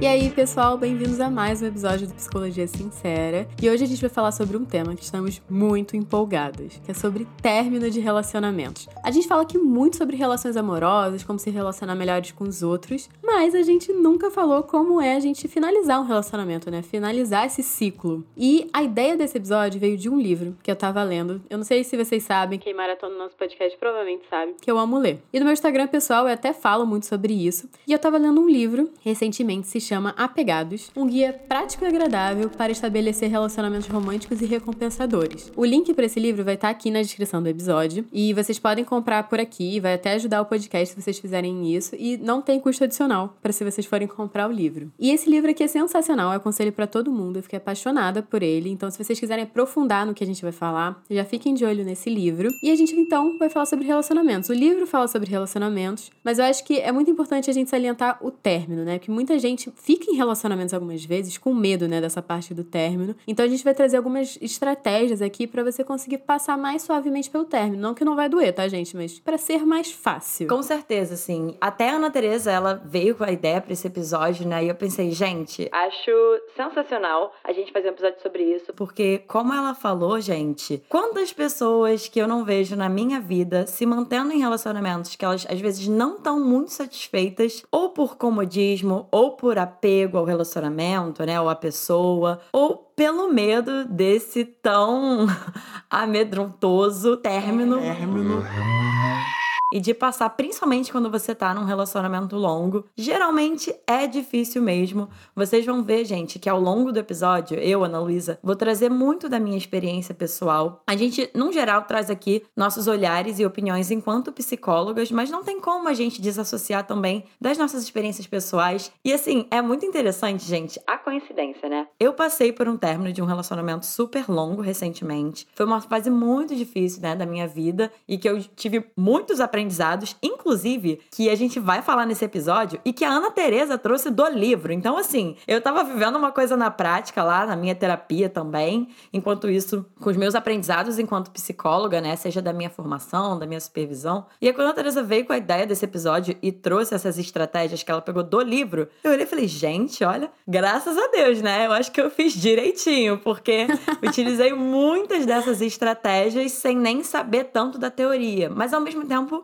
E aí, pessoal, bem-vindos a mais um episódio do Psicologia Sincera. E hoje a gente vai falar sobre um tema que estamos muito empolgadas, que é sobre término de relacionamentos. A gente fala aqui muito sobre relações amorosas, como se relacionar melhores com os outros, mas a gente nunca falou como é a gente finalizar um relacionamento, né? Finalizar esse ciclo. E a ideia desse episódio veio de um livro que eu tava lendo. Eu não sei se vocês sabem, quem maratona no nosso podcast provavelmente sabe, que eu amo ler. E no meu Instagram pessoal eu até falo muito sobre isso. E eu tava lendo um livro recentemente, se chama Apegados, um guia prático e agradável para estabelecer relacionamentos românticos e recompensadores. O link para esse livro vai estar aqui na descrição do episódio e vocês podem comprar por aqui, vai até ajudar o podcast se vocês fizerem isso e não tem custo adicional para se vocês forem comprar o livro. E esse livro aqui é sensacional, eu aconselho para todo mundo, eu fiquei apaixonada por ele, então se vocês quiserem aprofundar no que a gente vai falar, já fiquem de olho nesse livro. E a gente então vai falar sobre relacionamentos. O livro fala sobre relacionamentos, mas eu acho que é muito importante a gente salientar o término, né? Porque muita gente fica em relacionamentos algumas vezes com medo, né, dessa parte do término. Então a gente vai trazer algumas estratégias aqui para você conseguir passar mais suavemente pelo término. Não que não vai doer, tá, gente? Mas para ser mais fácil. Com certeza, sim. Até a Ana Tereza, ela veio com a ideia pra esse episódio, né? E eu pensei, gente, acho sensacional a gente fazer um episódio sobre isso, porque, como ela falou, gente, quantas pessoas que eu não vejo na minha vida se mantendo em relacionamentos que elas às vezes não estão muito satisfeitas, ou por comodismo, ou por apego ao relacionamento, né? Ou à pessoa, ou pelo medo desse tão amedrontoso término. E de passar, principalmente quando você tá num relacionamento longo, geralmente é difícil mesmo. Vocês vão ver, gente, que ao longo do episódio, eu, Ana Luísa, vou trazer muito da minha experiência pessoal. A gente, num geral, traz aqui nossos olhares e opiniões enquanto psicólogas, mas não tem como a gente desassociar também das nossas experiências pessoais. E assim, é muito interessante, gente, a coincidência, né? Eu passei por um término de um relacionamento super longo recentemente. Foi uma fase muito difícil, né, da minha vida e que eu tive muitos inclusive que a gente vai falar nesse episódio e que a Ana Tereza trouxe do livro. Então, assim, eu tava vivendo uma coisa na prática lá, na minha terapia também, enquanto isso, com os meus aprendizados enquanto psicóloga, né, seja da minha formação, da minha supervisão. E aí, quando a Ana Tereza veio com a ideia desse episódio e trouxe essas estratégias que ela pegou do livro, eu olhei e falei, gente, olha, graças a Deus, né? Eu acho que eu fiz direitinho, porque utilizei muitas dessas estratégias sem nem saber tanto da teoria. Mas ao mesmo tempo,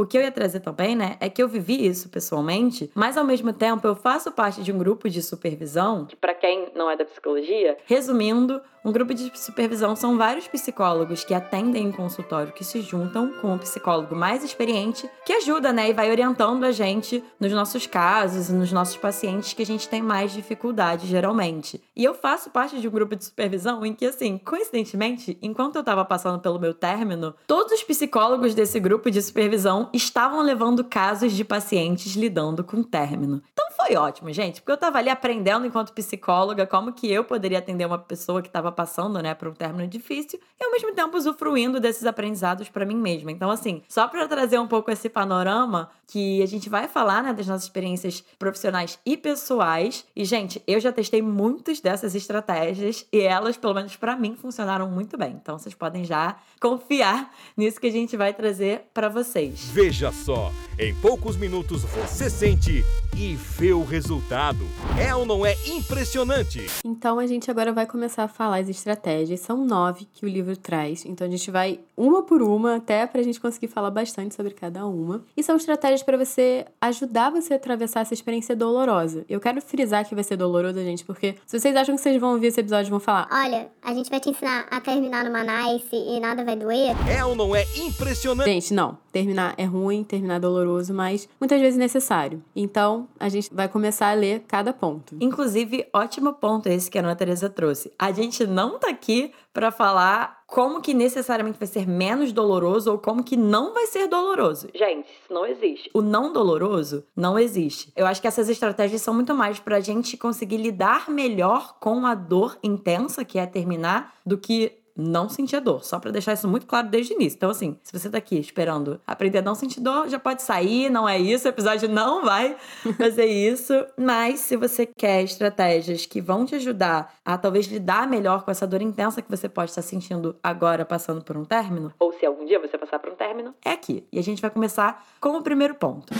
o que eu ia trazer também, né, é que eu vivi isso pessoalmente, mas ao mesmo tempo eu faço parte de um grupo de supervisão, que para quem não é da psicologia, resumindo, um grupo de supervisão são vários psicólogos que atendem em consultório que se juntam com um psicólogo mais experiente que ajuda, né, e vai orientando a gente nos nossos casos e nos nossos pacientes que a gente tem mais dificuldade geralmente. E eu faço parte de um grupo de supervisão em que assim, coincidentemente, enquanto eu tava passando pelo meu término, todos os psicólogos desse grupo de supervisão estavam levando casos de pacientes lidando com término. Então foi ótimo, gente, porque eu tava ali aprendendo enquanto psicóloga como que eu poderia atender uma pessoa que tava passando, né, por um término difícil e ao mesmo tempo usufruindo desses aprendizados para mim mesma. Então assim, só para trazer um pouco esse panorama que a gente vai falar, né, das nossas experiências profissionais e pessoais. E gente, eu já testei muitas dessas estratégias e elas, pelo menos para mim, funcionaram muito bem. Então vocês podem já confiar nisso que a gente vai trazer para vocês. Veja só, em poucos minutos você sente e vê o resultado. É ou não é impressionante? Então a gente agora vai começar a falar as estratégias. São nove que o livro traz. Então a gente vai uma por uma, até pra gente conseguir falar bastante sobre cada uma. E são estratégias para você ajudar você a atravessar essa experiência dolorosa. Eu quero frisar que vai ser doloroso, gente, porque se vocês acham que vocês vão ouvir esse episódio e vão falar, Olha, a gente vai te ensinar a terminar numa nice e nada vai doer. É ou não é impressionante? Gente, não. Terminar é ruim, terminar é doloroso, mas muitas vezes necessário. Então, a gente vai começar a ler cada ponto. Inclusive, ótimo ponto esse que a Ana Teresa trouxe. A gente não tá aqui para falar como que necessariamente vai ser menos doloroso ou como que não vai ser doloroso. Gente, isso não existe. O não doloroso não existe. Eu acho que essas estratégias são muito mais pra gente conseguir lidar melhor com a dor intensa que é terminar do que não sentir a dor. Só pra deixar isso muito claro desde o início. Então, assim, se você tá aqui esperando aprender a não sentir dor, já pode sair, não é isso. O episódio não vai fazer isso. Mas se você quer estratégias que vão te ajudar a talvez lidar melhor com essa dor intensa que você pode estar sentindo agora passando por um término, ou se algum dia você passar por um término, é aqui. E a gente vai começar com o primeiro ponto.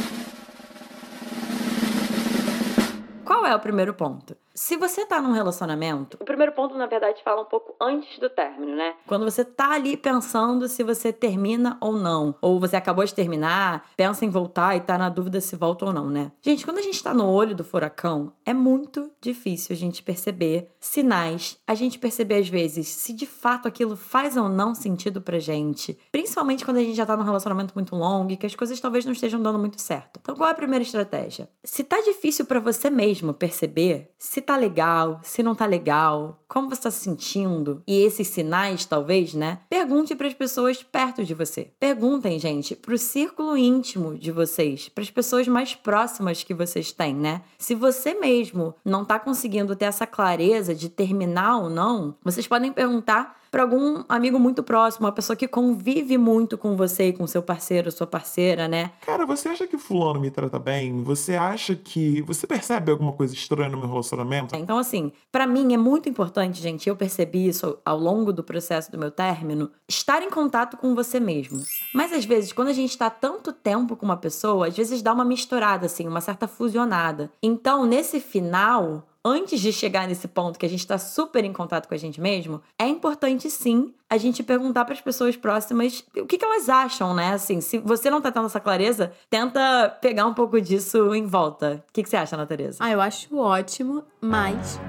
Qual é o primeiro ponto? Se você tá num relacionamento, o primeiro ponto, na verdade, fala um pouco antes do término, né? Quando você tá ali pensando se você termina ou não, ou você acabou de terminar, pensa em voltar e tá na dúvida se volta ou não, né? Gente, quando a gente tá no olho do furacão, é muito difícil a gente perceber sinais, a gente perceber às vezes se de fato aquilo faz ou não sentido pra gente, principalmente quando a gente já tá num relacionamento muito longo e que as coisas talvez não estejam dando muito certo. Então, qual é a primeira estratégia? Se tá difícil para você mesmo perceber se tá legal, se não tá legal, como você tá se sentindo, e esses sinais, talvez, né? Pergunte para as pessoas perto de você. Perguntem, gente, pro círculo íntimo de vocês, para as pessoas mais próximas que vocês têm, né? Se você mesmo não tá conseguindo ter essa clareza de terminar ou não, vocês podem perguntar para algum amigo muito próximo, uma pessoa que convive muito com você e com seu parceiro, sua parceira, né? Cara, você acha que fulano me trata bem? Você acha que você percebe alguma coisa estranha no meu relacionamento? Então assim, para mim é muito importante, gente, eu percebi isso ao longo do processo do meu término, estar em contato com você mesmo. Mas às vezes, quando a gente tá tanto tempo com uma pessoa, às vezes dá uma misturada assim, uma certa fusionada. Então, nesse final, antes de chegar nesse ponto que a gente está super em contato com a gente mesmo, é importante sim a gente perguntar para as pessoas próximas o que, que, elas acham, né? Assim, se você não tá tendo essa clareza, tenta pegar um pouco disso em volta. O que, que você acha, Ana? Ah, eu acho ótimo, mas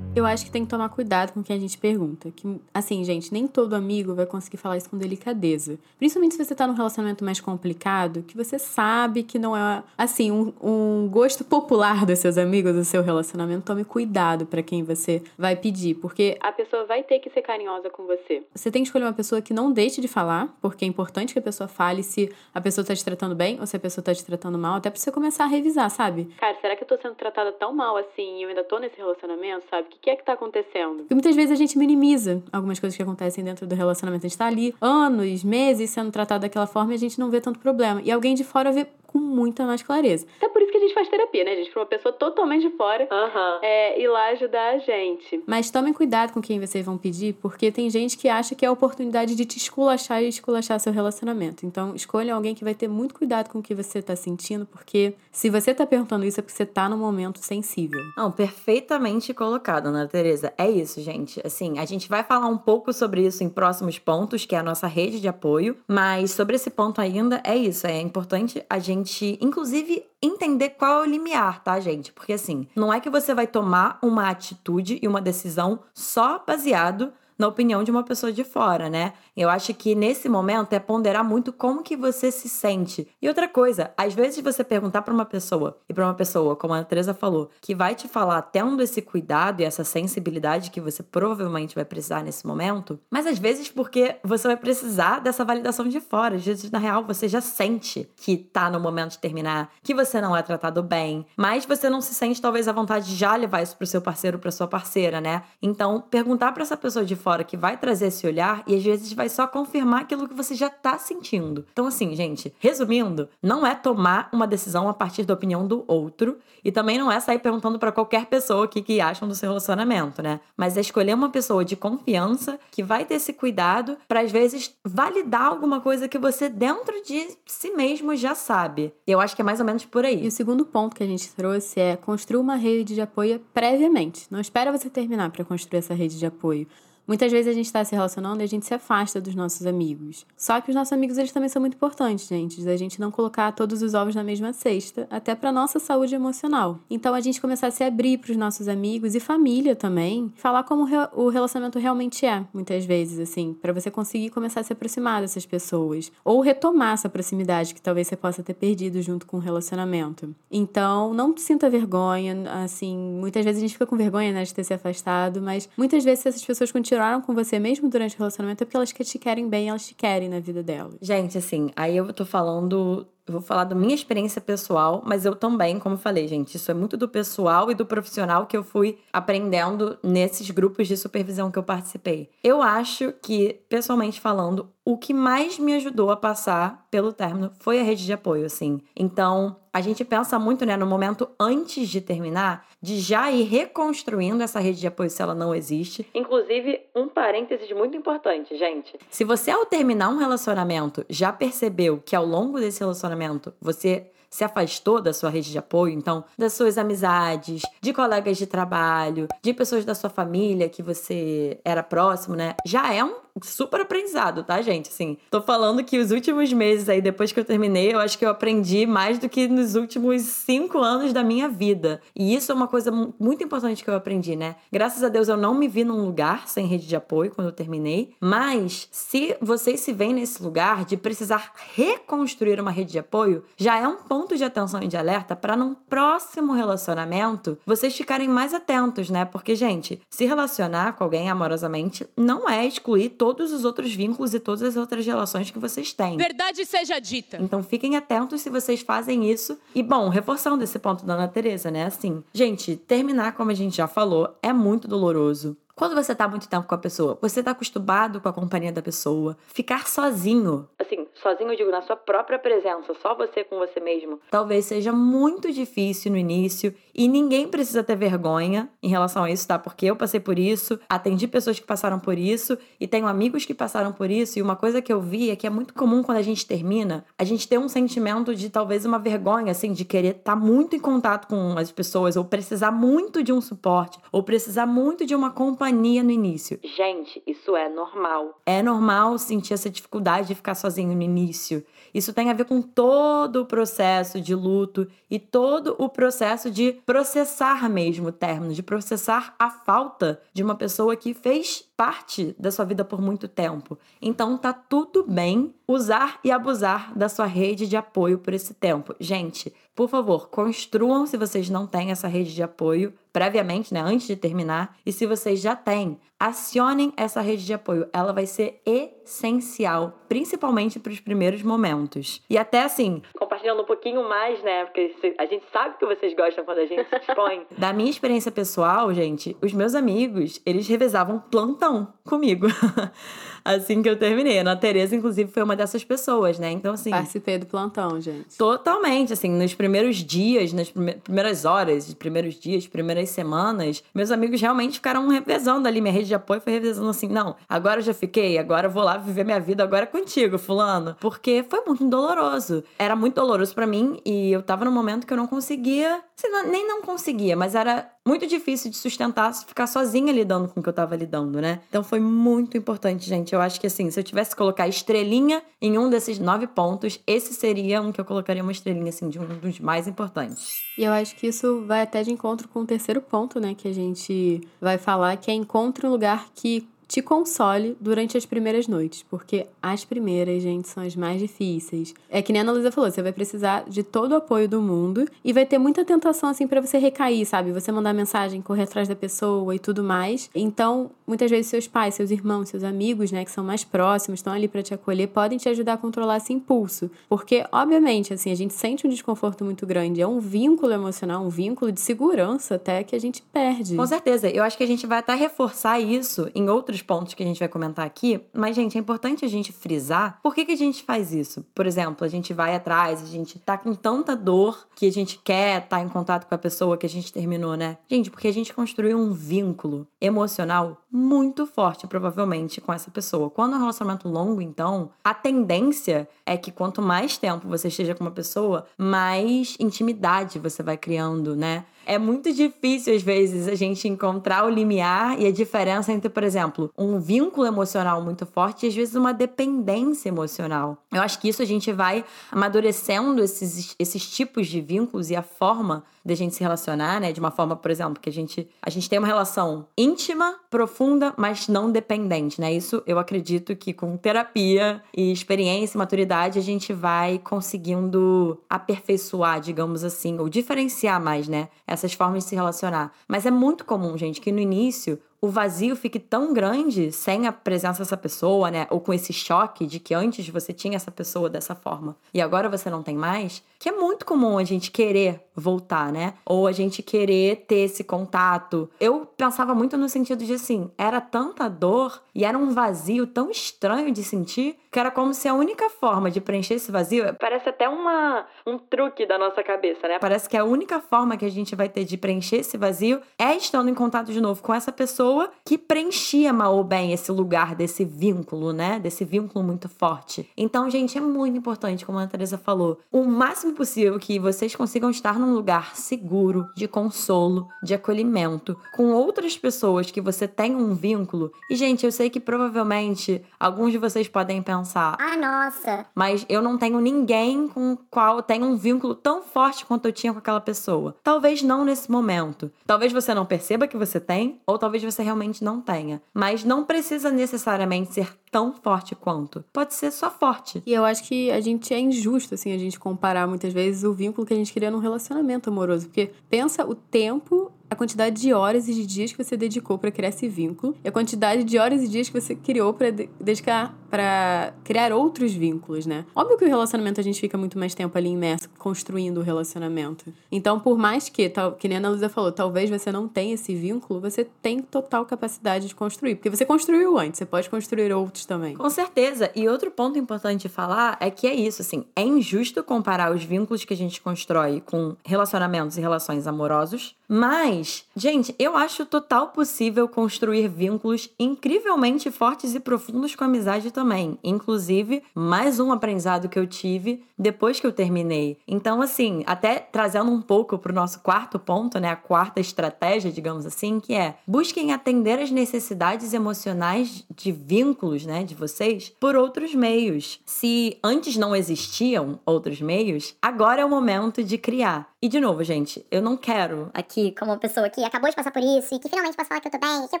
eu acho que tem que tomar cuidado com o que a gente pergunta. Que, assim, gente, nem todo amigo vai conseguir falar isso com delicadeza. Principalmente se você tá num relacionamento mais complicado, que você sabe que não é, assim, um, um gosto popular dos seus amigos, do seu relacionamento. Tome cuidado para quem você vai pedir, porque a pessoa vai ter que ser carinhosa com você. Você tem que escolher uma pessoa que não deixe de falar, porque é importante que a pessoa fale se a pessoa tá te tratando bem ou se a pessoa tá te tratando mal, até pra você começar a revisar, sabe? Cara, será que eu tô sendo tratada tão mal assim e eu ainda tô nesse relacionamento, sabe? que, que é que tá acontecendo? Porque muitas vezes a gente minimiza algumas coisas que acontecem dentro do relacionamento. A gente tá ali anos, meses sendo tratado daquela forma e a gente não vê tanto problema. E alguém de fora vê com muita mais clareza. Até por isso que a gente faz terapia, né, gente? Pra uma pessoa totalmente de fora Aham. é, ir lá ajudar a gente. Mas tomem cuidado com quem vocês vão pedir, porque tem gente que acha que é a oportunidade de te esculachar e esculachar seu relacionamento. Então, escolha alguém que vai ter muito cuidado com o que você tá sentindo, porque se você tá perguntando isso é porque você tá num momento sensível. Não, perfeitamente colocado, Ana Tereza. É isso, gente. Assim, a gente vai falar um pouco sobre isso em próximos pontos, que é a nossa rede de apoio, mas sobre esse ponto ainda é isso. É importante a gente, inclusive, entender qual é o limiar, tá, gente? Porque assim, não é que você vai tomar uma atitude e uma decisão só baseado na opinião de uma pessoa de fora, né? Eu acho que nesse momento é ponderar muito como que você se sente. E outra coisa, às vezes você perguntar para uma pessoa e para uma pessoa, como a Teresa falou, que vai te falar tendo esse cuidado e essa sensibilidade que você provavelmente vai precisar nesse momento, mas às vezes porque você vai precisar dessa validação de fora. Às vezes na real você já sente que tá no momento de terminar, que você não é tratado bem, mas você não se sente talvez à vontade de já levar isso pro seu parceiro, para sua parceira, né? Então, perguntar para essa pessoa de fora que vai trazer esse olhar e às vezes vai só confirmar aquilo que você já tá sentindo. Então, assim, gente, resumindo, não é tomar uma decisão a partir da opinião do outro e também não é sair perguntando para qualquer pessoa o que, que acham do seu relacionamento, né? Mas é escolher uma pessoa de confiança que vai ter esse cuidado para às vezes validar alguma coisa que você dentro de si mesmo já sabe. Eu acho que é mais ou menos por E aí. o segundo ponto que a gente trouxe é construir uma rede de apoio previamente. Não espera você terminar para construir essa rede de apoio. Muitas vezes a gente está se relacionando e a gente se afasta dos nossos amigos. Só que os nossos amigos eles também são muito importantes, gente. Da gente não colocar todos os ovos na mesma cesta, até para nossa saúde emocional. Então a gente começar a se abrir para os nossos amigos e família também, falar como o relacionamento realmente é, muitas vezes assim, para você conseguir começar a se aproximar dessas pessoas ou retomar essa proximidade que talvez você possa ter perdido junto com o relacionamento. Então, não sinta vergonha, assim, muitas vezes a gente fica com vergonha, né, de ter se afastado, mas muitas vezes essas pessoas continuaram com você mesmo durante o relacionamento é porque elas que te querem bem, elas te querem na vida delas. Gente, assim, aí eu tô falando eu vou falar da minha experiência pessoal, mas eu também, como falei, gente, isso é muito do pessoal e do profissional que eu fui aprendendo nesses grupos de supervisão que eu participei. Eu acho que, pessoalmente falando, o que mais me ajudou a passar pelo término foi a rede de apoio, assim. Então, a gente pensa muito, né, no momento antes de terminar, de já ir reconstruindo essa rede de apoio se ela não existe. Inclusive, um parênteses muito importante, gente. Se você, ao terminar um relacionamento, já percebeu que ao longo desse relacionamento você se afastou da sua rede de apoio, então, das suas amizades, de colegas de trabalho, de pessoas da sua família que você era próximo, né? Já é um super aprendizado, tá, gente? Assim, tô falando que os últimos meses aí, depois que eu terminei, eu acho que eu aprendi mais do que nos últimos cinco anos da minha vida. E isso é uma coisa muito importante que eu aprendi, né? Graças a Deus eu não me vi num lugar sem rede de apoio quando eu terminei, mas se vocês se veem nesse lugar de precisar reconstruir uma rede de apoio, já é um ponto de atenção e de alerta para num próximo relacionamento vocês ficarem mais atentos, né? Porque, gente, se relacionar com alguém amorosamente não é excluir todos os outros vínculos e todas as outras relações que vocês têm. Verdade seja dita. Então fiquem atentos se vocês fazem isso. E bom, reforçando esse ponto da Ana Teresa, né? Assim, gente, terminar, como a gente já falou, é muito doloroso. Quando você tá muito tempo com a pessoa, você tá acostumado com a companhia da pessoa. Ficar sozinho, assim, sozinho eu digo na sua própria presença, só você com você mesmo, talvez seja muito difícil no início e ninguém precisa ter vergonha em relação a isso, tá? Porque eu passei por isso, atendi pessoas que passaram por isso e tenho amigos que passaram por isso. E uma coisa que eu vi é que é muito comum quando a gente termina, a gente ter um sentimento de talvez uma vergonha, assim, de querer estar tá muito em contato com as pessoas ou precisar muito de um suporte ou precisar muito de uma companhia companhia no início. Gente, isso é normal. É normal sentir essa dificuldade de ficar sozinho no início. Isso tem a ver com todo o processo de luto e todo o processo de processar mesmo o término, de processar a falta de uma pessoa que fez parte da sua vida por muito tempo. Então tá tudo bem usar e abusar da sua rede de apoio por esse tempo. Gente, por favor, construam se vocês não têm essa rede de apoio previamente, né, antes de terminar. E se vocês já têm, acionem essa rede de apoio. Ela vai ser essencial, principalmente para os primeiros momentos. E até assim, compartilhando um pouquinho mais, né, porque a gente sabe que vocês gostam quando a gente se expõe. da minha experiência pessoal, gente, os meus amigos, eles revezavam plantão comigo. assim que eu terminei. A Ana Tereza, inclusive, foi uma dessas pessoas, né? Então, assim. Participei do plantão, gente. Totalmente. Assim, nos primeiros dias, nas primeiras horas, primeiros dias, primeiras semanas, meus amigos realmente ficaram revezando ali. Minha rede de apoio foi revezando assim: não, agora eu já fiquei, agora eu vou lá viver minha vida agora contigo, Fulano. Porque foi muito doloroso. Era muito doloroso para mim e eu tava num momento que eu não conseguia. Assim, nem não conseguia, mas era muito difícil de sustentar ficar sozinha lidando com o que eu tava lidando, né? Então foi muito importante, gente. Eu acho que assim, se eu tivesse que colocar estrelinha em um desses nove pontos, esse seria um que eu colocaria uma estrelinha, assim, de um dos mais importantes. E eu acho que isso vai até de encontro com o terceiro ponto, né? Que a gente vai falar, que é encontre um lugar que te console durante as primeiras noites, porque as primeiras, gente, são as mais difíceis. É que nem a Ana Luísa falou, você vai precisar de todo o apoio do mundo e vai ter muita tentação, assim, para você recair, sabe? Você mandar mensagem, correr atrás da pessoa e tudo mais. Então, muitas vezes seus pais, seus irmãos, seus amigos, né, que são mais próximos, estão ali para te acolher, podem te ajudar a controlar esse impulso. Porque, obviamente, assim, a gente sente um desconforto muito grande. É um vínculo emocional, um vínculo de segurança até que a gente perde. Com certeza. Eu acho que a gente vai até reforçar isso em outros outros pontos que a gente vai comentar aqui, mas, gente, é importante a gente frisar por que, que a gente faz isso. Por exemplo, a gente vai atrás, a gente tá com tanta dor que a gente quer estar tá em contato com a pessoa que a gente terminou, né? Gente, porque a gente construiu um vínculo emocional muito forte, provavelmente, com essa pessoa. Quando é um relacionamento longo, então, a tendência é que quanto mais tempo você esteja com uma pessoa, mais intimidade você vai criando, né? É muito difícil, às vezes, a gente encontrar o limiar e a diferença entre, por exemplo, um vínculo emocional muito forte e, às vezes, uma dependência emocional. Eu acho que isso a gente vai amadurecendo esses, esses tipos de vínculos e a forma de gente se relacionar, né? De uma forma, por exemplo, que a gente, a gente tem uma relação íntima, profunda, mas não dependente, né? Isso eu acredito que com terapia e experiência e maturidade a gente vai conseguindo aperfeiçoar, digamos assim, ou diferenciar mais, né? Essas formas de se relacionar. Mas é muito comum, gente, que no início o vazio fique tão grande sem a presença dessa pessoa, né? Ou com esse choque de que antes você tinha essa pessoa dessa forma e agora você não tem mais, que é muito comum a gente querer voltar, né? Ou a gente querer ter esse contato. Eu pensava muito no sentido de assim, era tanta dor e era um vazio tão estranho de sentir que era como se a única forma de preencher esse vazio, parece até uma um truque da nossa cabeça, né? Parece que a única forma que a gente vai ter de preencher esse vazio é estando em contato de novo com essa pessoa que preenchia mal ou bem esse lugar desse vínculo, né? Desse vínculo muito forte. Então, gente, é muito importante, como a Teresa falou, o máximo possível que vocês consigam estar num lugar seguro, de consolo, de acolhimento, com outras pessoas que você tem um vínculo. E, gente, eu sei que provavelmente alguns de vocês podem pensar: Ah, nossa. mas eu não tenho ninguém com o qual eu tenho um vínculo tão forte quanto eu tinha com aquela pessoa. Talvez não nesse momento. Talvez você não perceba que você tem, ou talvez você realmente não tenha. Mas não precisa necessariamente ser tão forte quanto. Pode ser só forte. E eu acho que a gente é injusto, assim, a gente comparar muitas vezes o vínculo que a gente cria num relacionamento amoroso. Porque pensa o tempo a quantidade de horas e de dias que você dedicou para criar esse vínculo e a quantidade de horas e dias que você criou para de dedicar para criar outros vínculos, né? Óbvio que o relacionamento a gente fica muito mais tempo ali imerso construindo o relacionamento. Então, por mais que, tal, que nem a Ana Luísa falou, talvez você não tenha esse vínculo, você tem total capacidade de construir, porque você construiu antes, você pode construir outros também. Com certeza. E outro ponto importante de falar é que é isso, assim, é injusto comparar os vínculos que a gente constrói com relacionamentos e relações amorosos, mas, gente, eu acho total possível construir vínculos incrivelmente fortes e profundos com amizade também. Inclusive, mais um aprendizado que eu tive depois que eu terminei. Então, assim, até trazendo um pouco pro nosso quarto ponto, né, a quarta estratégia, digamos assim, que é busquem atender as necessidades emocionais de vínculos, né, de vocês, por outros meios. Se antes não existiam outros meios, agora é o momento de criar. E de novo, gente, eu não quero Aqui, como uma pessoa que acabou de passar por isso e que finalmente posso falar que eu tô bem, que eu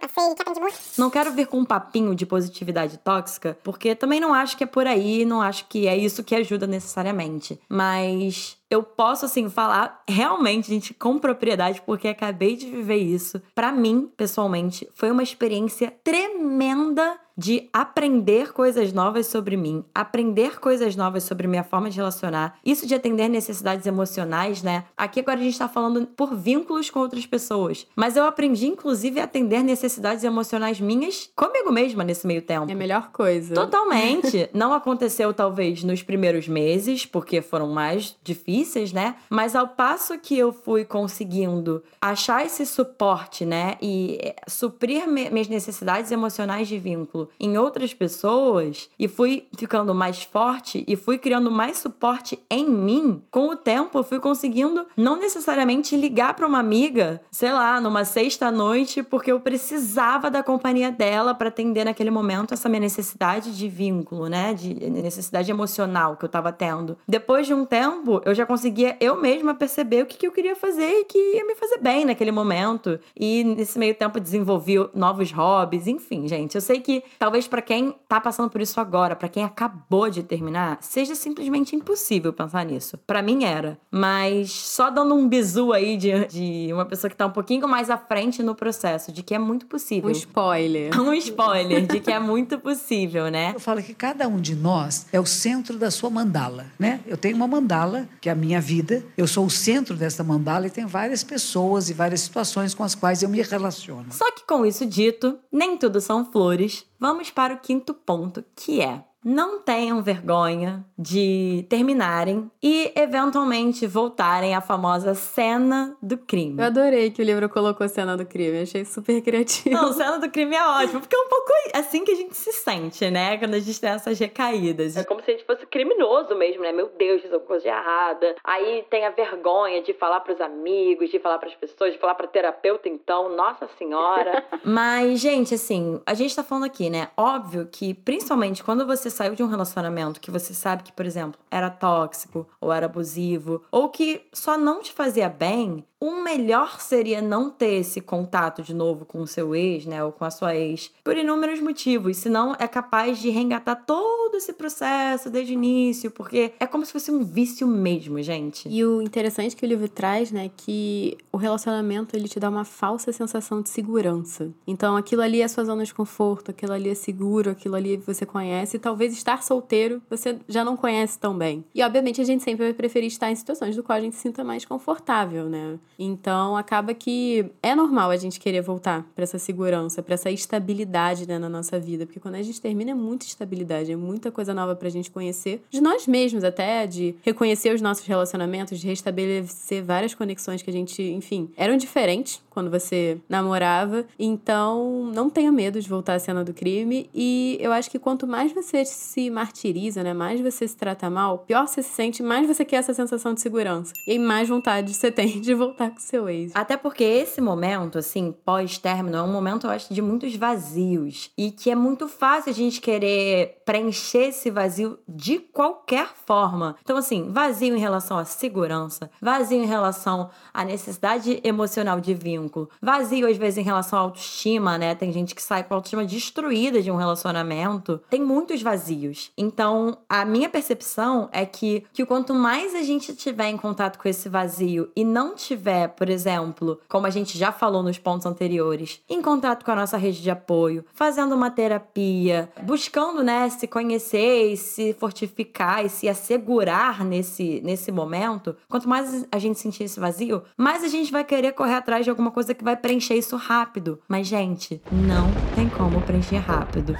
passei, que aprendi muito. Não quero vir com um papinho de positividade tóxica, porque também não acho que é por aí, não acho que é isso que ajuda necessariamente. Mas eu posso, assim, falar realmente, gente, com propriedade, porque acabei de viver isso. Para mim, pessoalmente, foi uma experiência tremenda de aprender coisas novas sobre mim, aprender coisas novas sobre minha forma de relacionar, isso de atender necessidades emocionais, né? Aqui agora a gente tá falando por vínculos com outras pessoas, mas eu aprendi inclusive a atender necessidades emocionais minhas comigo mesma nesse meio tempo. É a melhor coisa. Totalmente. Não aconteceu talvez nos primeiros meses, porque foram mais difíceis, né? Mas ao passo que eu fui conseguindo achar esse suporte, né, e eh, suprir me- minhas necessidades emocionais de vínculo em outras pessoas e fui ficando mais forte e fui criando mais suporte em mim, com o tempo eu fui conseguindo não necessariamente ligar para uma amiga, sei lá, numa sexta noite, porque eu precisava da companhia dela para atender naquele momento essa minha necessidade de vínculo, né, de necessidade emocional que eu tava tendo. Depois de um tempo, eu já conseguia eu mesma perceber o que, que eu queria fazer e que ia me fazer bem naquele momento. E nesse meio tempo desenvolvi novos hobbies, enfim, gente. Eu sei que talvez para quem tá passando por isso agora, para quem acabou de terminar, seja simplesmente impossível pensar nisso. Para mim era. Mas só dando um bizu aí de, de uma pessoa que tá um pouquinho mais à frente no processo, de que é muito possível. Um spoiler. Um spoiler de que é muito possível, né? Eu falo que cada um de nós é o centro da sua mandala, né? Eu tenho uma mandala, que é a minha vida, eu sou o centro dessa mandala e tem várias pessoas e várias situações com as quais eu me relaciono. Só que com isso dito, nem tudo são flores. Vamos para o quinto ponto, que é não tenham vergonha de terminarem e eventualmente voltarem à famosa cena do crime. Eu adorei que o livro colocou a cena do crime, achei super criativo. Não, cena do crime é ótimo, porque é um pouco assim que a gente se sente, né? Quando a gente tem essas recaídas. É como se a gente fosse criminoso mesmo, né? Meu Deus, fiz alguma coisa de errada. Aí tem a vergonha de falar pros amigos, de falar pras pessoas, de falar pra terapeuta, então, nossa senhora. Mas, gente, assim, a gente tá falando aqui, né? Óbvio que, principalmente quando você saiu de um relacionamento que você sabe que, por exemplo, era tóxico ou era abusivo, ou que só não te fazia bem, o melhor seria não ter esse contato de novo com o seu ex, né, ou com a sua ex, por inúmeros motivos, senão é capaz de reengatar todo esse processo desde o início, porque é como se fosse um vício mesmo, gente. E o interessante que o livro traz, né, que o relacionamento ele te dá uma falsa sensação de segurança. Então, aquilo ali é a sua zona de conforto, aquilo ali é seguro, aquilo ali você conhece, e talvez estar solteiro você já não conhece tão bem. E obviamente a gente sempre vai preferir estar em situações do qual a gente se sinta mais confortável, né? Então acaba que é normal a gente querer voltar para essa segurança, para essa estabilidade né, na nossa vida, porque quando a gente termina é muita estabilidade, é muita coisa nova pra gente conhecer, de nós mesmos até, de reconhecer os nossos relacionamentos, de restabelecer várias conexões que a gente, enfim, eram diferentes quando você namorava. Então, não tenha medo de voltar à cena do crime e eu acho que quanto mais você se martiriza, né, mais você se trata mal, pior você se sente, mais você quer essa sensação de segurança. E mais vontade você tem de voltar com seu ex. Até porque esse momento, assim, pós-término, é um momento, eu acho, de muitos vazios. E que é muito fácil a gente querer preencher esse vazio de qualquer forma. Então, assim, vazio em relação à segurança, vazio em relação à necessidade emocional de vínculo, vazio, às vezes, em relação à autoestima, né? Tem gente que sai com a autoestima destruída de um relacionamento. Tem muitos vazios. Então, a minha percepção é que, que quanto mais a gente tiver em contato com esse vazio e não tiver, por exemplo, como a gente já falou nos pontos anteriores, em contato com a nossa rede de apoio, fazendo uma terapia, buscando, né, se conhecer e se fortificar e se assegurar nesse, nesse momento, quanto mais a gente sentir esse vazio, mais a gente vai querer correr atrás de alguma coisa que vai preencher isso rápido. Mas, gente, não tem como preencher rápido.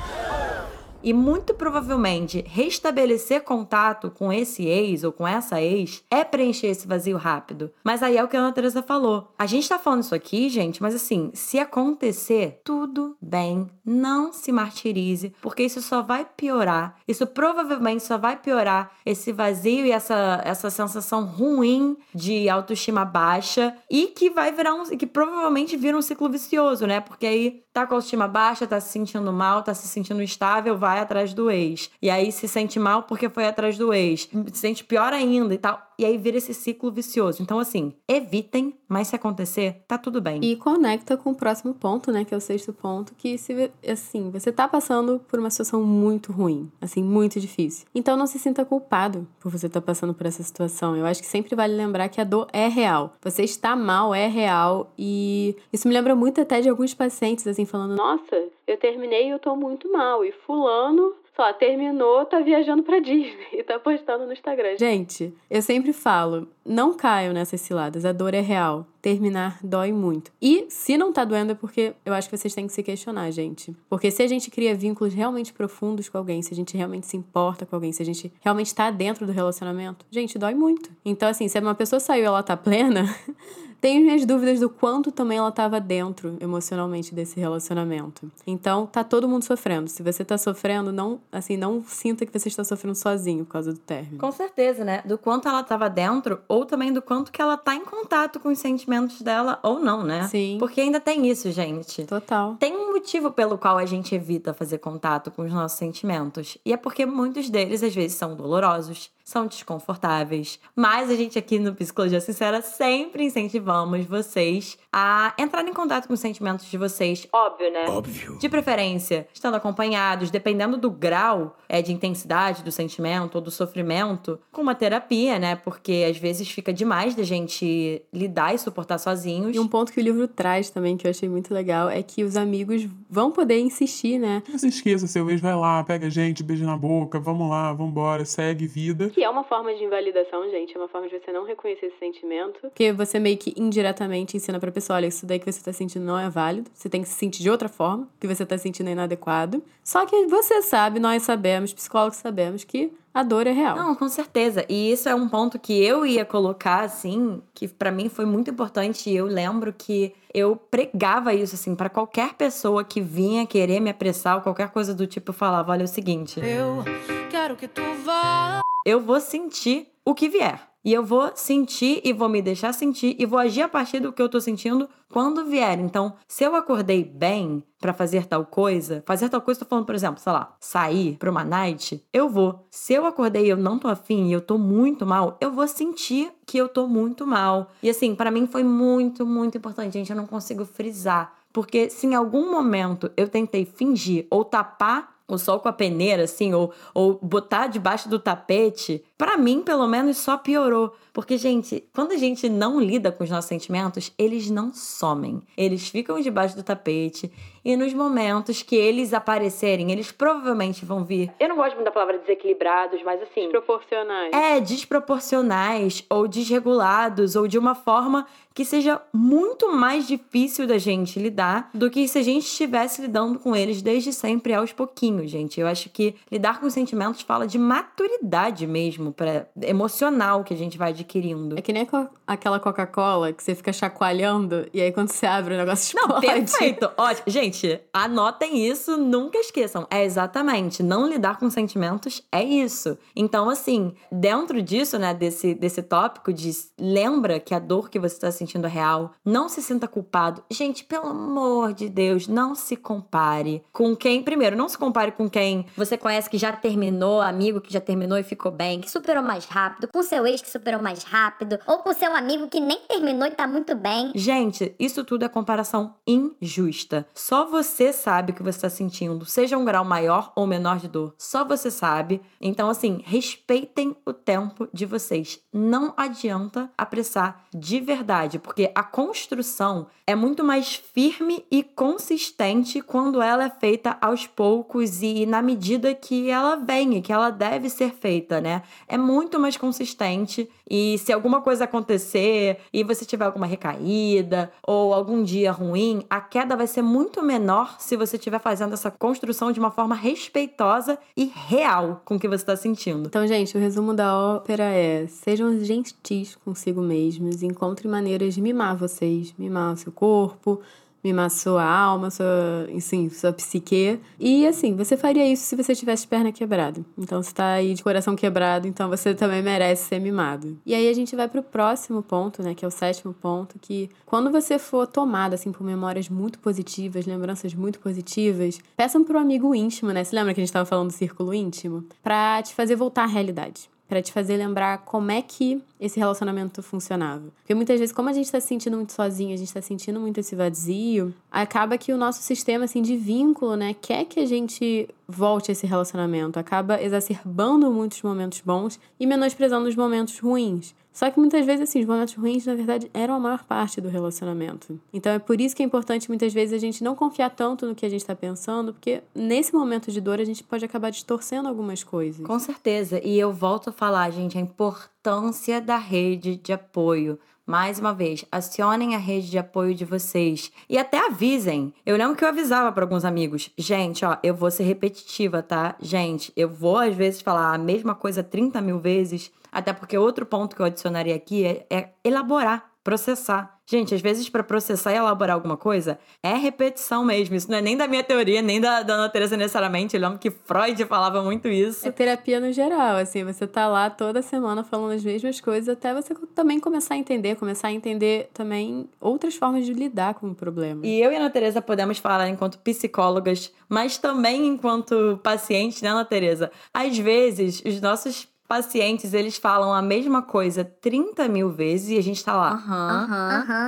E muito provavelmente restabelecer contato com esse ex ou com essa ex é preencher esse vazio rápido. Mas aí é o que a Ana Teresa falou. A gente tá falando isso aqui, gente, mas assim, se acontecer, tudo bem. Não se martirize, porque isso só vai piorar. Isso provavelmente só vai piorar esse vazio e essa, essa sensação ruim de autoestima baixa e que vai virar um. que provavelmente vira um ciclo vicioso, né? Porque aí tá com a autoestima baixa, tá se sentindo mal, tá se sentindo instável, vai atrás do ex. E aí se sente mal porque foi atrás do ex. Se sente pior ainda e tal. E aí vira esse ciclo vicioso. Então, assim, evitem, mas se acontecer, tá tudo bem. E conecta com o próximo ponto, né? Que é o sexto ponto, que se assim, você tá passando por uma situação muito ruim, assim, muito difícil. Então não se sinta culpado por você estar tá passando por essa situação. Eu acho que sempre vale lembrar que a dor é real. Você está mal, é real. E isso me lembra muito até de alguns pacientes, assim, falando: Nossa, eu terminei e eu tô muito mal. E fulano só terminou, tá viajando pra Disney e tá postando no Instagram. Gente, eu sempre falo, não caiam nessas ciladas, a dor é real. Terminar dói muito. E se não tá doendo é porque eu acho que vocês têm que se questionar, gente. Porque se a gente cria vínculos realmente profundos com alguém, se a gente realmente se importa com alguém, se a gente realmente tá dentro do relacionamento, gente, dói muito. Então, assim, se uma pessoa saiu e ela tá plena, tenho minhas dúvidas do quanto também ela estava dentro emocionalmente desse relacionamento. Então, tá todo mundo sofrendo. Se você tá sofrendo, não, assim, não sinta que você está sofrendo sozinho por causa do término. Com certeza, né? Do quanto ela estava dentro ou também do quanto que ela tá em contato com os sentimentos dela ou não, né? Sim. Porque ainda tem isso, gente. Total. Tem um motivo pelo qual a gente evita fazer contato com os nossos sentimentos. E é porque muitos deles às vezes são dolorosos, são desconfortáveis. Mas a gente aqui no Psicologia Sincera sempre incentivamos vocês a entrar em contato com os sentimentos de vocês. Óbvio, né? Óbvio. De preferência, estando acompanhados, dependendo do grau é, de intensidade do sentimento ou do sofrimento, com uma terapia, né? Porque às vezes fica demais da gente lidar e suportar sozinhos. E um ponto que o livro traz também, que eu achei muito legal, é que os amigos vão poder insistir, né? Não se esqueça, seu ex vai lá, pega a gente, beija na boca, vamos lá, vambora, segue vida. Que é uma forma de invalidação, gente. É uma forma de você não reconhecer esse sentimento. Porque você meio que indiretamente ensina pra pessoa: olha, isso daí que você tá sentindo não é válido. Você tem que se sentir de outra forma. que você tá sentindo é inadequado. Só que você sabe, nós sabemos, psicólogos sabemos que a dor é real. Não, com certeza. E isso é um ponto que eu ia colocar, assim, que para mim foi muito importante. E eu lembro que eu pregava isso, assim, para qualquer pessoa que vinha querer me apressar ou qualquer coisa do tipo, eu falava: olha, é o seguinte. Eu quero que tu vá. Eu vou sentir o que vier. E eu vou sentir e vou me deixar sentir e vou agir a partir do que eu tô sentindo quando vier. Então, se eu acordei bem para fazer tal coisa, fazer tal coisa, tô falando, por exemplo, sei lá, sair pra uma night, eu vou. Se eu acordei e eu não tô afim e eu tô muito mal, eu vou sentir que eu tô muito mal. E assim, para mim foi muito, muito importante, gente. Eu não consigo frisar. Porque se em algum momento eu tentei fingir ou tapar o sol com a peneira, assim, ou, ou botar debaixo do tapete, para mim, pelo menos, só piorou. Porque, gente, quando a gente não lida com os nossos sentimentos, eles não somem. Eles ficam debaixo do tapete e nos momentos que eles aparecerem, eles provavelmente vão vir. Eu não gosto muito da palavra desequilibrados, mas assim. Desproporcionais. É, desproporcionais ou desregulados ou de uma forma que seja muito mais difícil da gente lidar do que se a gente estivesse lidando com eles desde sempre aos pouquinhos, gente. Eu acho que lidar com sentimentos fala de maturidade mesmo, para emocional que a gente vai adquirindo. É que nem co aquela Coca-Cola que você fica chacoalhando e aí quando você abre o negócio Não, explode. perfeito. Ótimo. Gente, anotem isso, nunca esqueçam. É exatamente, não lidar com sentimentos é isso. Então, assim, dentro disso, né, desse, desse tópico de lembra que a dor que você está sentindo é real, não se sinta culpado. Gente, pelo amor de Deus, não se compare com quem, primeiro, não se compare com quem Você conhece que já terminou, amigo que já terminou e ficou bem, que superou mais rápido, com seu ex que superou mais rápido, ou com seu amigo que nem terminou e tá muito bem. Gente, isso tudo é comparação injusta. Só você sabe o que você está sentindo, seja um grau maior ou menor de dor. Só você sabe. Então, assim, respeitem o tempo de vocês. Não adianta apressar de verdade, porque a construção é muito mais firme e consistente quando ela é feita aos poucos e na medida que ela vem, que ela deve ser feita, né? É muito mais consistente e se alguma coisa acontecer e você tiver alguma recaída ou algum dia ruim, a queda vai ser muito menor se você estiver fazendo essa construção de uma forma respeitosa e real com o que você está sentindo. Então, gente, o resumo da ópera é: sejam gentis consigo mesmos, encontrem maneiras de mimar vocês, mimar o seu corpo, mimar sua alma, sua, enfim, sua psique. E assim, você faria isso se você tivesse perna quebrada. Então, você tá aí de coração quebrado, então você também merece ser mimado. E aí a gente vai pro próximo ponto, né, que é o sétimo ponto, que quando você for tomado assim por memórias muito positivas, lembranças muito positivas, peçam pro amigo íntimo, né? Você lembra que a gente tava falando do círculo íntimo? Pra te fazer voltar à realidade para te fazer lembrar como é que esse relacionamento funcionava. Porque muitas vezes, como a gente está se sentindo muito sozinho, a gente está sentindo muito esse vazio, acaba que o nosso sistema assim de vínculo, né, quer que a gente volte a esse relacionamento, acaba exacerbando muitos momentos bons e menosprezando os momentos ruins. Só que muitas vezes, assim, os momentos ruins, na verdade, eram a maior parte do relacionamento. Então é por isso que é importante, muitas vezes, a gente não confiar tanto no que a gente está pensando, porque nesse momento de dor a gente pode acabar distorcendo algumas coisas. Com certeza. E eu volto a falar, gente, a importância da rede de apoio. Mais uma vez, acionem a rede de apoio de vocês e até avisem. Eu lembro que eu avisava para alguns amigos: gente, ó, eu vou ser repetitiva, tá? Gente, eu vou às vezes falar a mesma coisa 30 mil vezes, até porque outro ponto que eu adicionaria aqui é, é elaborar, processar. Gente, às vezes para processar e elaborar alguma coisa é repetição mesmo. Isso não é nem da minha teoria, nem da, da Ana Teresa necessariamente. Eu lembro que Freud falava muito isso. É terapia no geral, assim, você tá lá toda semana falando as mesmas coisas até você também começar a entender, começar a entender também outras formas de lidar com o problema. E eu e a Ana Teresa podemos falar enquanto psicólogas, mas também enquanto pacientes, né, Ana Teresa? Às vezes, os nossos pacientes, eles falam a mesma coisa 30 mil vezes e a gente tá lá. Aham,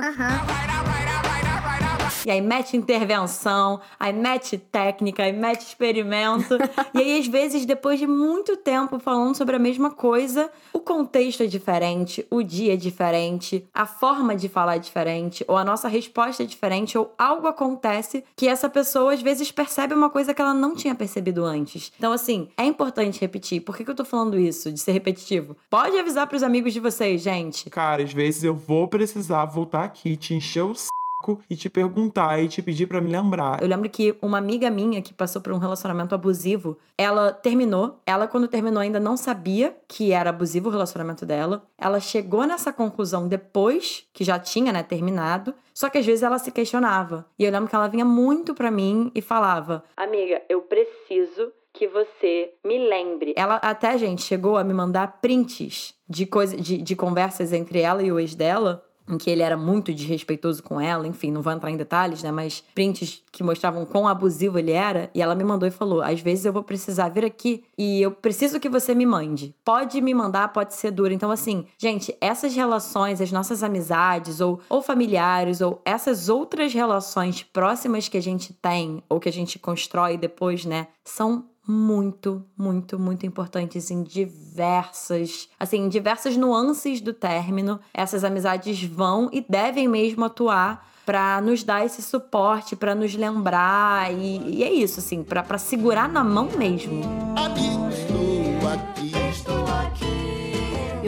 aham. E aí mete intervenção, aí mete técnica, aí mete experimento. e aí, às vezes, depois de muito tempo falando sobre a mesma coisa, o contexto é diferente, o dia é diferente, a forma de falar é diferente, ou a nossa resposta é diferente, ou algo acontece que essa pessoa, às vezes, percebe uma coisa que ela não tinha percebido antes. Então, assim, é importante repetir. Por que, que eu tô falando isso, de ser repetitivo? Pode avisar pros amigos de vocês, gente. Cara, às vezes eu vou precisar voltar aqui, te encher o saco e te perguntar e te pedir pra me lembrar. Eu lembro que uma amiga minha que passou por um relacionamento abusivo, ela terminou. Ela, quando terminou, ainda não sabia que era abusivo o relacionamento dela. Ela chegou nessa conclusão depois que já tinha, né, terminado. Só que às vezes ela se questionava. E eu lembro que ela vinha muito pra mim e falava: Amiga, eu preciso que você me lembre. Ela até, gente, chegou a me mandar prints de, coisa, de, de conversas entre ela e o ex dela em que ele era muito desrespeitoso com ela, enfim, não vou entrar em detalhes, né? Mas prints que mostravam quão abusivo ele era, e ela me mandou e falou: às vezes eu vou precisar vir aqui e eu preciso que você me mande. Pode me mandar, pode ser duro. Então, assim, gente, essas relações, as nossas amizades, ou, ou familiares, ou essas outras relações próximas que a gente tem, ou que a gente constrói depois, né? São muito, muito, muito importantes em diversas, assim, em diversas nuances do término. Essas amizades vão e devem mesmo atuar para nos dar esse suporte, para nos lembrar e, e, é isso, assim, para segurar na mão mesmo. Amigo,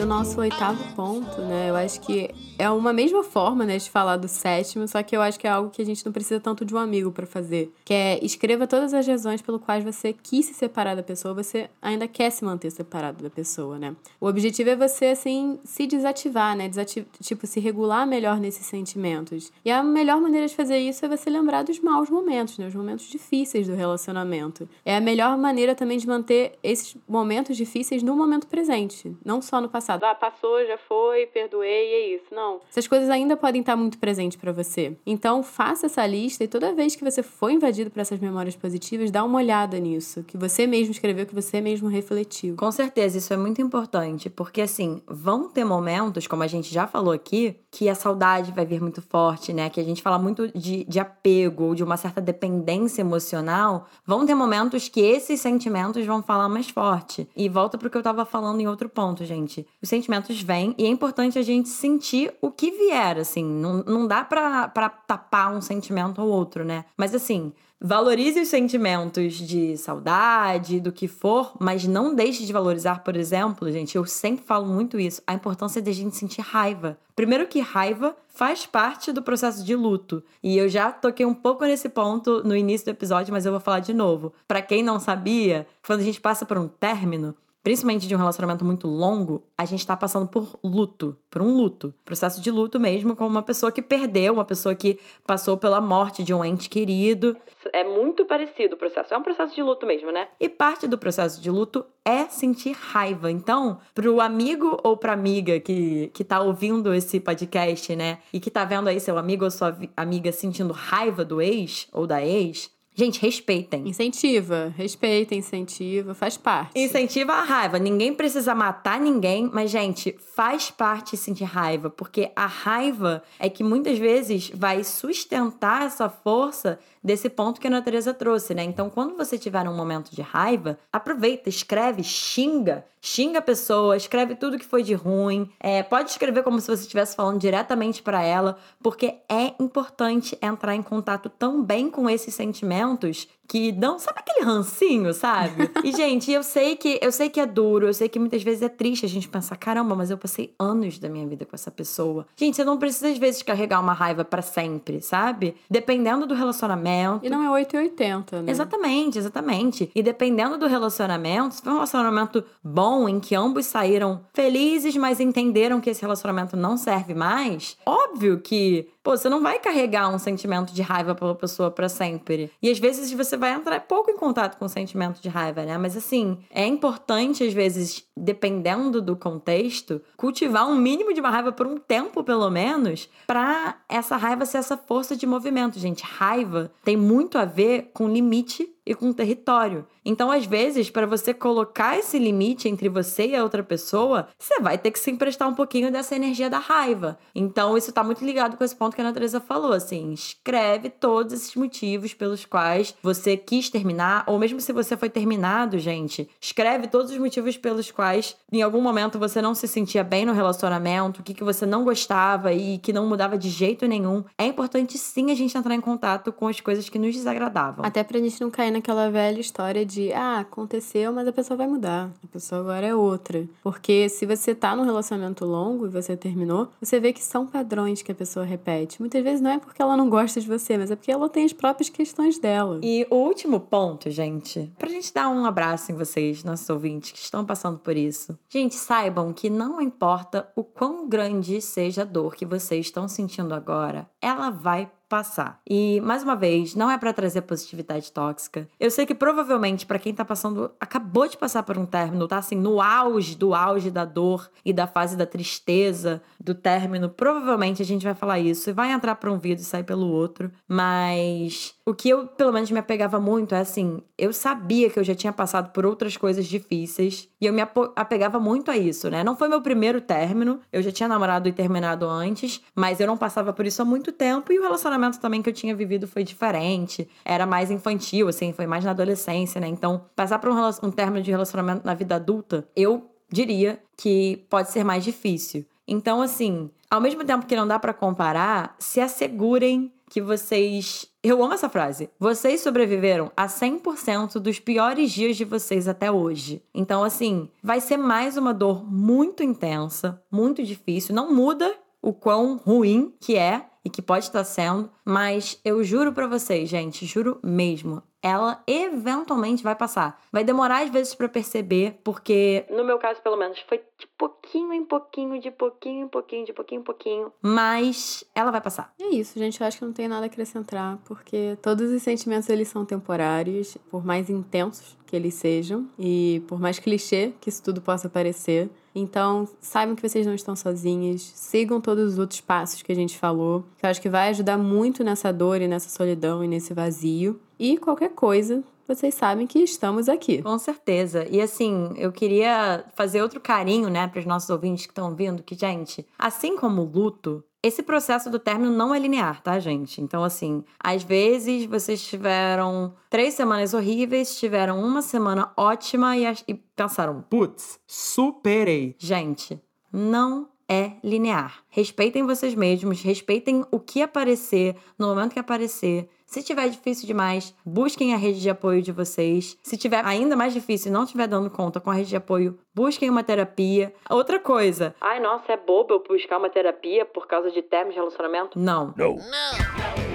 O nosso oitavo ponto, né? Eu acho que é uma mesma forma, né, de falar do sétimo, só que eu acho que é algo que a gente não precisa tanto de um amigo para fazer. Que é escreva todas as razões pelo quais você quis se separar da pessoa, você ainda quer se manter separado da pessoa, né? O objetivo é você, assim, se desativar, né? Desativ tipo, se regular melhor nesses sentimentos. E a melhor maneira de fazer isso é você lembrar dos maus momentos, né? Os momentos difíceis do relacionamento. É a melhor maneira também de manter esses momentos difíceis no momento presente, não só no passado. Ah, passou, já foi, perdoei, é isso. Não, essas coisas ainda podem estar muito presentes para você. Então, faça essa lista e toda vez que você for invadido por essas memórias positivas, dá uma olhada nisso, que você mesmo escreveu, que você mesmo refletiu. Com certeza, isso é muito importante, porque assim, vão ter momentos, como a gente já falou aqui, que a saudade vai vir muito forte, né? Que a gente fala muito de, de apego ou de uma certa dependência emocional. Vão ter momentos que esses sentimentos vão falar mais forte. E volta pro que eu tava falando em outro ponto, gente. Os sentimentos vêm e é importante a gente sentir o que vier, assim. Não, não dá pra, pra tapar um sentimento ou outro, né? Mas assim, valorize os sentimentos de saudade, do que for, mas não deixe de valorizar, por exemplo, gente, eu sempre falo muito isso, a importância de a gente sentir raiva. Primeiro que raiva faz parte do processo de luto. E eu já toquei um pouco nesse ponto no início do episódio, mas eu vou falar de novo. Para quem não sabia, quando a gente passa por um término, principalmente de um relacionamento muito longo, a gente tá passando por luto, por um luto. Processo de luto mesmo, com uma pessoa que perdeu, uma pessoa que passou pela morte de um ente querido. É muito parecido o processo. É um processo de luto mesmo, né? E parte do processo de luto é sentir raiva. Então, pro amigo ou pra amiga que, que tá ouvindo esse podcast, né? E que tá vendo aí seu amigo ou sua amiga sentindo raiva do ex ou da ex, Gente, respeitem. Incentiva, respeita, incentiva, faz parte. Incentiva a raiva. Ninguém precisa matar ninguém, mas, gente, faz parte sentir raiva, porque a raiva é que muitas vezes vai sustentar essa força desse ponto que a natureza trouxe, né? Então, quando você tiver um momento de raiva, aproveita, escreve, xinga, xinga a pessoa, escreve tudo que foi de ruim. É, pode escrever como se você estivesse falando diretamente para ela, porque é importante entrar em contato tão bem com esses sentimentos que dão, sabe aquele rancinho, sabe? E gente, eu sei que eu sei que é duro, eu sei que muitas vezes é triste a gente pensar, caramba, mas eu passei anos da minha vida com essa pessoa. Gente, você não precisa às vezes carregar uma raiva para sempre, sabe? Dependendo do relacionamento. E não é 880, né? Exatamente, exatamente. E dependendo do relacionamento, se for um relacionamento bom em que ambos saíram felizes, mas entenderam que esse relacionamento não serve mais, óbvio que Pô, você não vai carregar um sentimento de raiva pela pessoa para sempre. E às vezes você vai entrar pouco em contato com o sentimento de raiva, né? Mas assim, é importante, às vezes, dependendo do contexto, cultivar um mínimo de uma raiva por um tempo, pelo menos, para essa raiva ser essa força de movimento, gente. Raiva tem muito a ver com limite e com território. Então, às vezes, para você colocar esse limite entre você e a outra pessoa, você vai ter que se emprestar um pouquinho dessa energia da raiva. Então, isso está muito ligado com esse ponto que a natureza falou, assim, escreve todos esses motivos pelos quais você quis terminar, ou mesmo se você foi terminado, gente, escreve todos os motivos pelos quais em algum momento você não se sentia bem no relacionamento, o que, que você não gostava e que não mudava de jeito nenhum. É importante sim a gente entrar em contato com as coisas que nos desagradavam. Até pra gente não cair naquela velha história de, ah, aconteceu, mas a pessoa vai mudar. A pessoa agora é outra. Porque se você tá num relacionamento longo e você terminou, você vê que são padrões que a pessoa repete. Muitas vezes não é porque ela não gosta de você, mas é porque ela tem as próprias questões dela. E o último ponto, gente, pra gente dar um abraço em vocês, nossos ouvintes que estão passando por isso. Gente, saibam que não importa o quão grande seja a dor que vocês estão sentindo agora, ela vai passar. E mais uma vez, não é para trazer positividade tóxica. Eu sei que provavelmente para quem tá passando, acabou de passar por um término, tá assim no auge do auge da dor e da fase da tristeza do término, provavelmente a gente vai falar isso e vai entrar por um vídeo e sair pelo outro, mas o que eu pelo menos me apegava muito é assim, eu sabia que eu já tinha passado por outras coisas difíceis e eu me apegava muito a isso, né? Não foi meu primeiro término, eu já tinha namorado e terminado antes, mas eu não passava por isso há muito tempo e o relacionamento também que eu tinha vivido foi diferente, era mais infantil, assim, foi mais na adolescência, né? Então, passar por um, um término de relacionamento na vida adulta, eu diria que pode ser mais difícil. Então, assim, ao mesmo tempo que não dá para comparar, se assegurem que vocês. Eu amo essa frase. Vocês sobreviveram a 100% dos piores dias de vocês até hoje. Então, assim, vai ser mais uma dor muito intensa, muito difícil. Não muda o quão ruim que é e que pode estar sendo, mas eu juro para vocês, gente, juro mesmo, ela eventualmente vai passar. Vai demorar às vezes para perceber, porque no meu caso pelo menos foi de pouquinho em pouquinho, de pouquinho em pouquinho, de pouquinho em pouquinho, mas ela vai passar. É isso, gente, eu acho que não tem nada a acrescentar, porque todos os sentimentos eles são temporários, por mais intensos que eles sejam e por mais clichê que isso tudo possa parecer. Então, saibam que vocês não estão sozinhos, sigam todos os outros passos que a gente falou, que eu acho que vai ajudar muito nessa dor e nessa solidão e nesse vazio. E qualquer coisa, vocês sabem que estamos aqui. Com certeza. E assim, eu queria fazer outro carinho, né, para os nossos ouvintes que estão vindo, que, gente, assim como o luto, esse processo do término não é linear, tá, gente? Então, assim, às vezes vocês tiveram três semanas horríveis, tiveram uma semana ótima e, e pensaram, putz, superei. Gente, não é linear. Respeitem vocês mesmos, respeitem o que aparecer no momento que aparecer. Se tiver difícil demais, busquem a rede de apoio de vocês. Se tiver ainda mais difícil e não estiver dando conta com a rede de apoio, busquem uma terapia. Outra coisa. Ai, nossa, é bobo eu buscar uma terapia por causa de termos de relacionamento? Não. Não. Não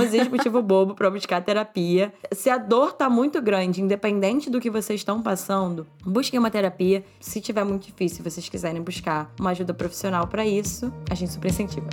existe motivo bobo para buscar terapia. Se a dor tá muito grande, independente do que vocês estão passando, busquem uma terapia. Se tiver muito difícil, vocês quiserem buscar uma ajuda profissional para isso, a gente super incentiva.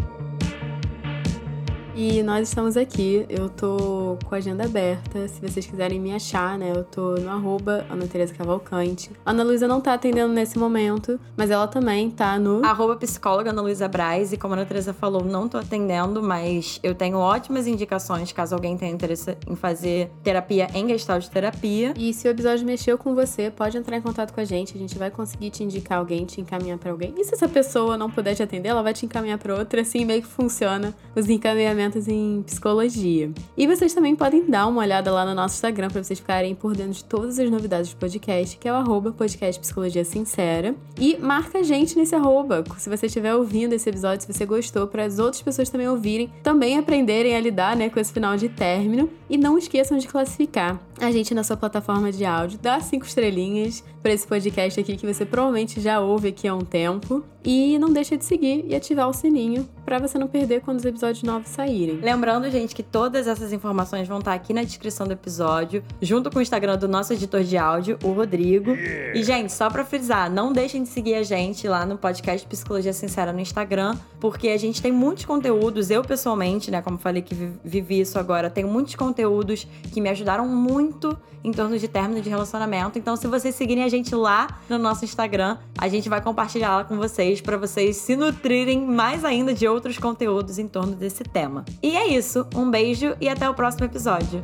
E nós estamos aqui, eu tô com a agenda aberta. Se vocês quiserem me achar, né? Eu tô no arroba Ana Teresa Cavalcante. A Ana Luísa não tá atendendo nesse momento, mas ela também tá no. Arroba psicóloga Ana Luísa Braz. E como a Ana Teresa falou, não tô atendendo, mas eu tenho ótimas indicações caso alguém tenha interesse em fazer terapia em gestalt terapia. E se o episódio mexeu com você, pode entrar em contato com a gente. A gente vai conseguir te indicar alguém, te encaminhar para alguém. E se essa pessoa não puder te atender, ela vai te encaminhar para outra. Assim meio que funciona os encaminhamentos em psicologia. E vocês também podem dar uma olhada lá no nosso Instagram para vocês ficarem por dentro de todas as novidades do podcast, que é o arroba podcast Psicologia Sincera. E marca a gente nesse arroba, se você estiver ouvindo esse episódio, se você gostou, para as outras pessoas também ouvirem, também aprenderem a lidar né, com esse final de término. E não esqueçam de classificar a gente na sua plataforma de áudio, dá cinco estrelinhas para esse podcast aqui que você provavelmente já ouve aqui há um tempo. E não deixa de seguir e ativar o sininho para você não perder quando os episódios novos saírem. Lembrando, gente, que todas essas informações vão estar aqui na descrição do episódio, junto com o Instagram do nosso editor de áudio, o Rodrigo. Yeah. E, gente, só para frisar, não deixem de seguir a gente lá no podcast Psicologia Sincera no Instagram, porque a gente tem muitos conteúdos. Eu, pessoalmente, né, como falei que vivi isso agora, tenho muitos conteúdos que me ajudaram muito em torno de término de relacionamento. Então, se vocês seguirem a gente lá no nosso Instagram, a gente vai compartilhar lá com vocês para vocês se nutrirem mais ainda de outros conteúdos em torno desse tema. E é isso. Um beijo e até o próximo episódio.